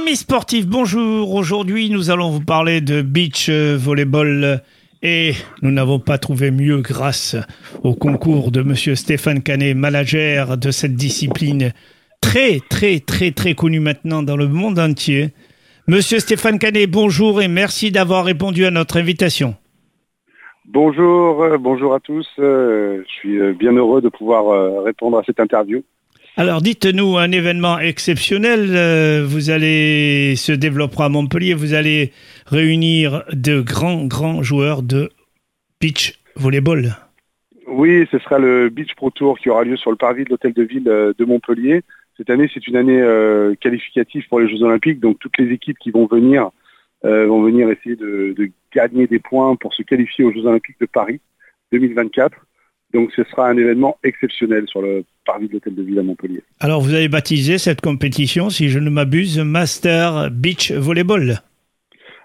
Amis sportifs, bonjour. Aujourd'hui, nous allons vous parler de beach euh, volleyball et nous n'avons pas trouvé mieux grâce au concours de monsieur Stéphane Canet, manager de cette discipline très, très, très, très connue maintenant dans le monde entier. Monsieur Stéphane Canet, bonjour et merci d'avoir répondu à notre invitation. Bonjour, euh, bonjour à tous. Euh, je suis bien heureux de pouvoir répondre à cette interview. Alors dites-nous un événement exceptionnel. Vous allez se développer à Montpellier. Vous allez réunir de grands grands joueurs de beach volleyball. Oui, ce sera le Beach Pro Tour qui aura lieu sur le parvis de l'hôtel de ville de Montpellier. Cette année, c'est une année qualificative pour les Jeux Olympiques, donc toutes les équipes qui vont venir vont venir essayer de, de, gagner des points pour se qualifier aux Jeux Olympiques de Paris 2024. Donc ce sera un événement exceptionnel sur le parvis de l'Hôtel de Ville à Montpellier. Alors vous avez baptisé cette compétition, si je ne m'abuse, Master Beach Volleyball.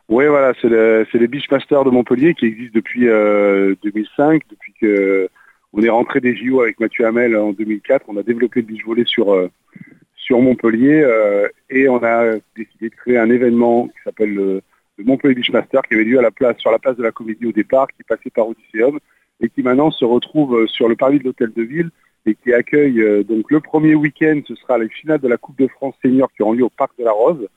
Oui, voilà, c'est le, les Beach Masters de Montpellier qui existent depuis 2005, euh, depuis que on est rentré des JO avec Mathieu Hamel en 2004. On a développé le beach volley sur euh, sur Montpellier euh, et on a décidé de créer un événement qui s'appelle le le Montpellier Beachmaster qui avait lieu à la place, sur la place de la Comédie au départ, qui passait par Odysseum et qui maintenant se retrouve sur le parvis de l'Hôtel de Ville et qui accueille euh, donc le premier week-end, ce sera la finale de la Coupe de France senior qui aura lieu au Parc de la Rose,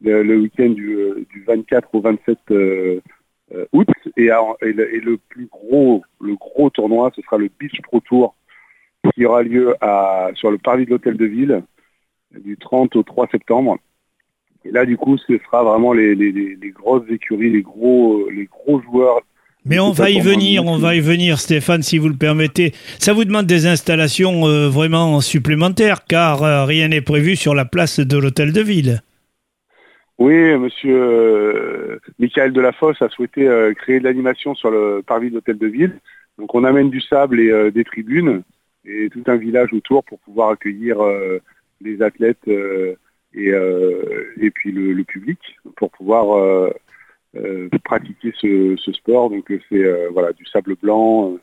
le, week-end du, 24 euh, au 27 août et, le, plus gros, le gros tournoi, ce sera le Beach Pro Tour qui aura lieu sur le parvis de l'Hôtel de Ville du 30 au 3 septembre et là, du coup, ce sera vraiment les, grosses écuries, les gros, les gros joueurs. Mais on va y venir, on va y venir, Stéphane, si vous le permettez. Ça vous demande des installations euh, vraiment supplémentaires, car euh, rien n'est prévu sur la place de l'hôtel de ville. Oui, monsieur euh, Michael Delafosse a souhaité créer de l'animation sur le parvis de l'hôtel de ville. Donc on amène du sable et des tribunes et tout un village autour pour pouvoir accueillir les athlètes et, euh, et puis le, public pour pouvoir euh, euh, pratiquer ce, sport. Donc c'est voilà du sable blanc.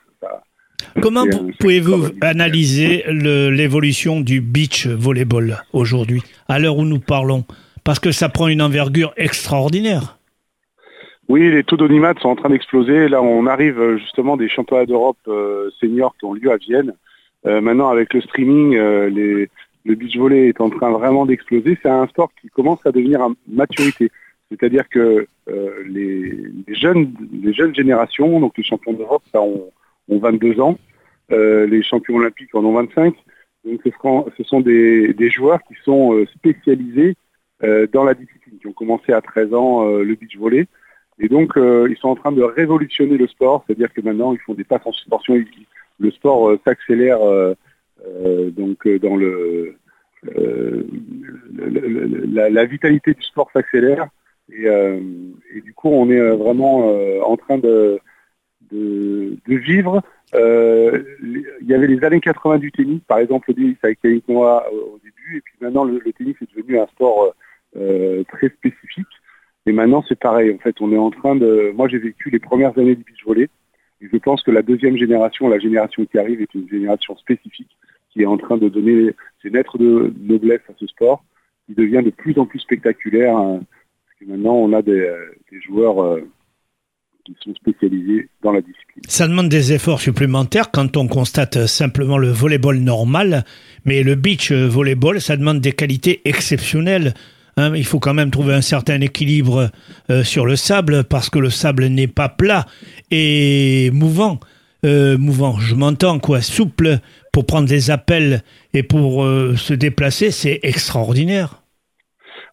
Comment pouvez-vous analyser l'évolution du beach volleyball aujourd'hui, à l'heure où nous parlons? Parce que ça prend une envergure extraordinaire. Oui, les taux d'audimat sont en train d'exploser. Là, on arrive justement des championnats d'Europe seniors qui ont lieu à Vienne. maintenant, avec le streaming, les, le beach volley est en train vraiment d'exploser. C'est un sport qui commence à devenir à maturité. C'est-à-dire que euh, les, jeunes, les jeunes générations, donc les champions d'Europe, ça ont, 22 ans, euh, les champions olympiques en ont 25. Donc ce, sont des, joueurs qui sont euh, spécialisés dans la discipline, qui ont commencé à 13 ans le beach volley. Et donc ils sont en train de révolutionner le sport, c'est-à-dire que maintenant ils font des passes en suspension, le sport s'accélère donc dans le, la, vitalité du sport s'accélère et, du coup on est vraiment en train de, vivre. il y avait les années 80 du tennis, par exemple le tennis avec Yannick au début, et puis maintenant le, tennis est devenu un sport très spécifique. Et maintenant c'est pareil, en fait on est en train de... Moi j'ai vécu les premières années du beach volley, et je pense que la deuxième génération, la génération qui arrive, est une génération spécifique qui est en train de donner ses lettres de noblesse à ce sport, qui devient de plus en plus spectaculaire. Hein, maintenant, on a des, euh, joueurs euh, qui sont spécialisés dans la discipline. Ça demande des efforts supplémentaires quand on constate simplement le volleyball normal, mais le beach volleyball, ça demande des qualités exceptionnelles. Hein. il faut quand même trouver un certain équilibre euh, sur le sable parce que le sable n'est pas plat et mouvant. mouvant, je m'entends quoi, souple pour prendre des appels et pour euh, se déplacer, c'est extraordinaire.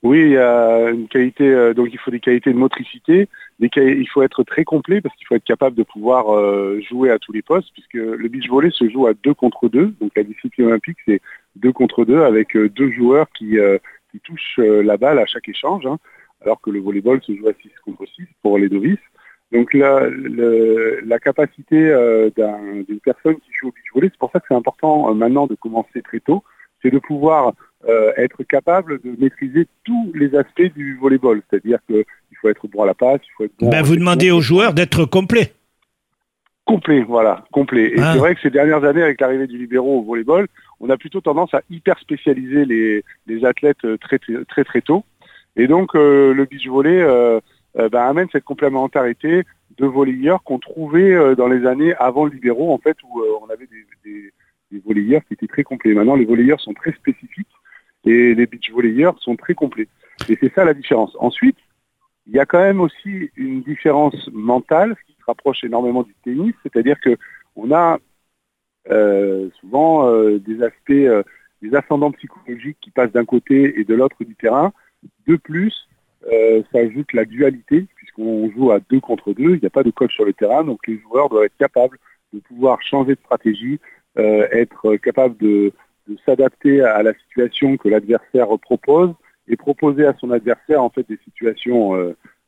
Oui, il y a une qualité, euh, donc il faut des qualités de motricité, il faut être très complet parce qu'il faut être capable de pouvoir euh, jouer à tous les postes, puisque le beach volley se joue à deux contre deux, donc la discipline olympique c'est deux contre deux avec deux joueurs qui, qui touchent la balle à chaque échange, hein, alors que le volleyball se joue à 6 contre 6 pour les novices. Donc la, la capacité euh, d'une personne qui joue au beach volley, c'est pour ça que c'est important euh, maintenant de commencer très tôt, c'est de pouvoir euh, être capable de maîtriser tous les aspects du volleyball. C'est-à-dire qu'il faut être bon à la passe, il faut être bon. Ben vous demandez aux joueurs d'être complets. Complet, voilà, complet. Et ah. c'est vrai que ces dernières années, avec l'arrivée du libéraux au volleyball, on a plutôt tendance à hyper spécialiser les, les athlètes très, très très tôt. Et donc le beach volley ben, amène cette complémentarité de volleyeurs qu'on trouvait dans les années avant le libéraux, en fait, où on avait des, des, volleyeurs qui étaient très complets. Maintenant, les volleyeurs sont très spécifiques et les beach volleyeurs sont très complets. Et c'est ça la différence. Ensuite, il y a quand même aussi une différence mentale qui se rapproche énormément du tennis, c'est-à-dire que on a euh, souvent euh, des aspects, euh, des ascendants psychologiques qui passent d'un côté et de l'autre du terrain. De plus, ça ajoute la dualité, puisqu'on joue à deux contre deux, il n'y a pas de coach sur le terrain, donc les joueurs doivent être capables de pouvoir changer de stratégie, être capables de, de s'adapter à la situation que l'adversaire propose et proposer à son adversaire en fait des situations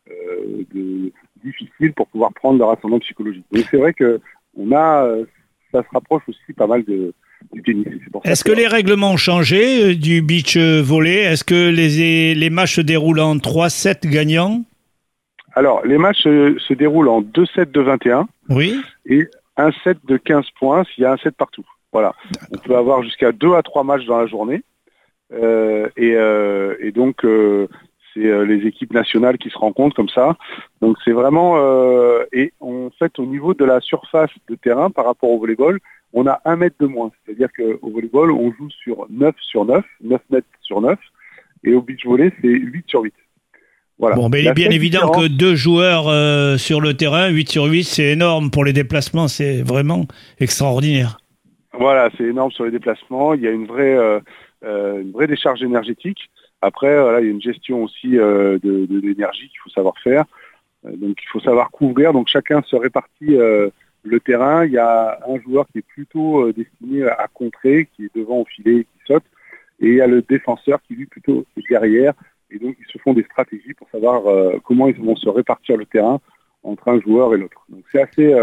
de, difficiles pour pouvoir prendre leur ascendant psychologique. Donc c'est vrai que on a ça se rapproche aussi pas mal de, du tennis. Est-ce que, les règlements ont changé euh, du beach euh, volley? Est-ce que les, les matchs se déroulent en 3-7 gagnants? Alors, les matchs se, déroulent en 2 sets de 21 oui. et un set de 15 points s'il y a un set partout. Voilà. On peut avoir jusqu'à 2 à 3 matchs dans la journée. Euh, et, et, donc, c'est euh, les équipes nationales qui se rencontrent comme ça. Donc c'est vraiment euh, et en fait au niveau de la surface de terrain par rapport au volleyball, on a un mètre de moins. C'est-à-dire qu'au volleyball, on joue sur 9 sur 9, 9 mètres sur 9, et au beach volley, c'est 8 sur 8. Voilà. Bon, mais il est bien évident que deux joueurs euh, sur le terrain, 8 sur 8, c'est énorme pour les déplacements, c'est vraiment extraordinaire. Voilà, c'est énorme sur les déplacements. Il y a une vraie, une vraie décharge énergétique. Après, voilà, il y a une gestion aussi euh, de, l'énergie qu'il faut savoir faire. Euh, donc il faut savoir couvrir. Donc chacun se répartit euh, le terrain. Il y a un joueur qui est plutôt destiné à contrer, qui est devant au filet, qui saute. Et il y a le défenseur qui lui plutôt est derrière. Et donc ils se font des stratégies pour savoir comment ils vont se répartir le terrain entre un joueur et l'autre. Donc c'est assez,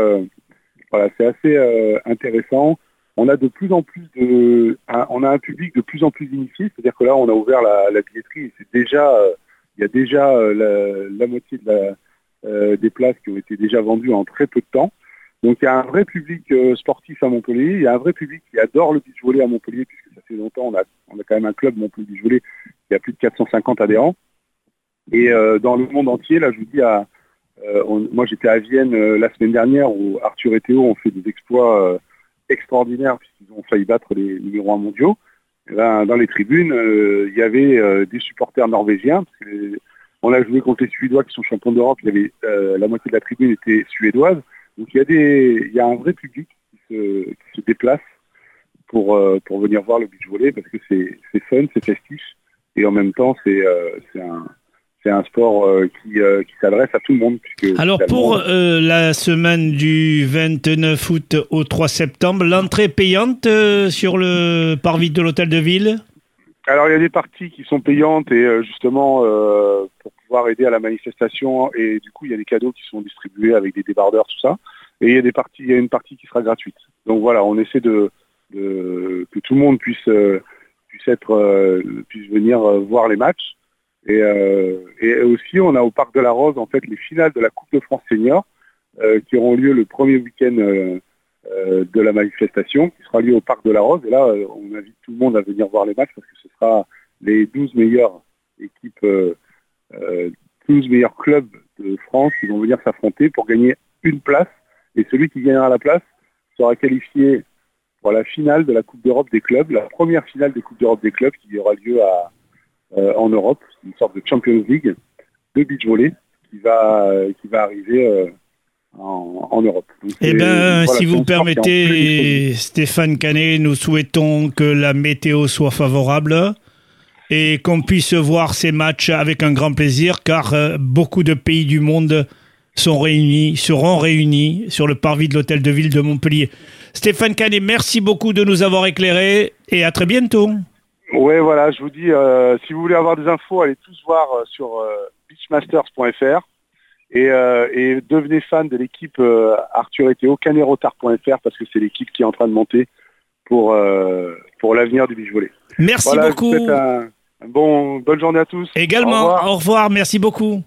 voilà, c'est assez intéressant on a de plus en plus de, on a un public de plus en plus initié, c'est-à-dire que là, on a ouvert la, billetterie et c'est déjà, euh, il y a déjà euh, la, moitié euh, des places qui ont été déjà vendues en très peu de temps. Donc il y a un vrai public sportif à Montpellier, il y a un vrai public qui adore le beach volley à Montpellier, puisque ça fait longtemps, on a, on a quand même un club Montpellier beach qui a plus de 450 adhérents. Et dans le monde entier, là, je vous dis, à, moi j'étais à Vienne la semaine dernière où Arthur et Théo ont fait des exploits extraordinaire puisqu'ils ont failli battre les numéros 1 mondiaux. dans les tribunes, euh, il y avait euh, des supporters norvégiens. on a joué contre les Suédois qui sont champions d'Europe. Il y euh, la moitié de la tribune était suédoise. Donc il y a il y a un vrai public qui se, déplace pour pour venir voir le beach volley parce que c'est fun, c'est festif et en même temps c'est c'est un c'est un sport euh, qui, euh, qui s'adresse à tout le monde. Alors pour euh, la semaine du 29 août au 3 septembre, l'entrée payante sur le parvis de l'hôtel de ville? Alors il y a des parties qui sont payantes et justement pour pouvoir aider à la manifestation et du coup il y a des cadeaux qui sont distribués avec des débardeurs, tout ça. Et il y a des parties, il y a une partie qui sera gratuite. Donc voilà, on essaie de, de que tout le monde puisse être puisse venir voir les matchs. Euh, et, aussi, on a au Parc de la Rose, en fait, les finales de la Coupe de France Senior, euh, qui auront lieu le premier week-end euh, de la manifestation, qui sera lieu au Parc de la Rose. Et là, on invite tout le monde à venir voir les matchs parce que ce sera les 12 meilleures équipes, 12 meilleurs clubs de France qui vont venir s'affronter pour gagner une place. Et celui qui gagnera la place sera qualifié pour la finale de la Coupe d'Europe des clubs, la première finale des Coupes d'Europe des clubs qui aura lieu à, euh, en Europe, une sorte de Champions League de beach volley qui va, qui va arriver euh, en, Europe. eh bien, si vous permettez, Stéphane Canet, nous souhaitons que la météo soit favorable et qu'on puisse voir ces matchs avec un grand plaisir, car euh, beaucoup de pays du monde sont réunis, seront réunis sur le parvis de l'hôtel de ville de Montpellier. Stéphane Canet, merci beaucoup de nous avoir éclairés et à très bientôt. Ouais, voilà, je vous dis, euh, si vous voulez avoir des infos, allez tous voir euh, sur euh, beachmasters.fr et, et, devenez fan de l'équipe Arthur et Théo, canerotar.fr parce que c'est l'équipe qui est en train de monter pour, pour l'avenir du beach volley. Merci beaucoup. bon, bonne journée à tous. Également, au revoir merci beaucoup.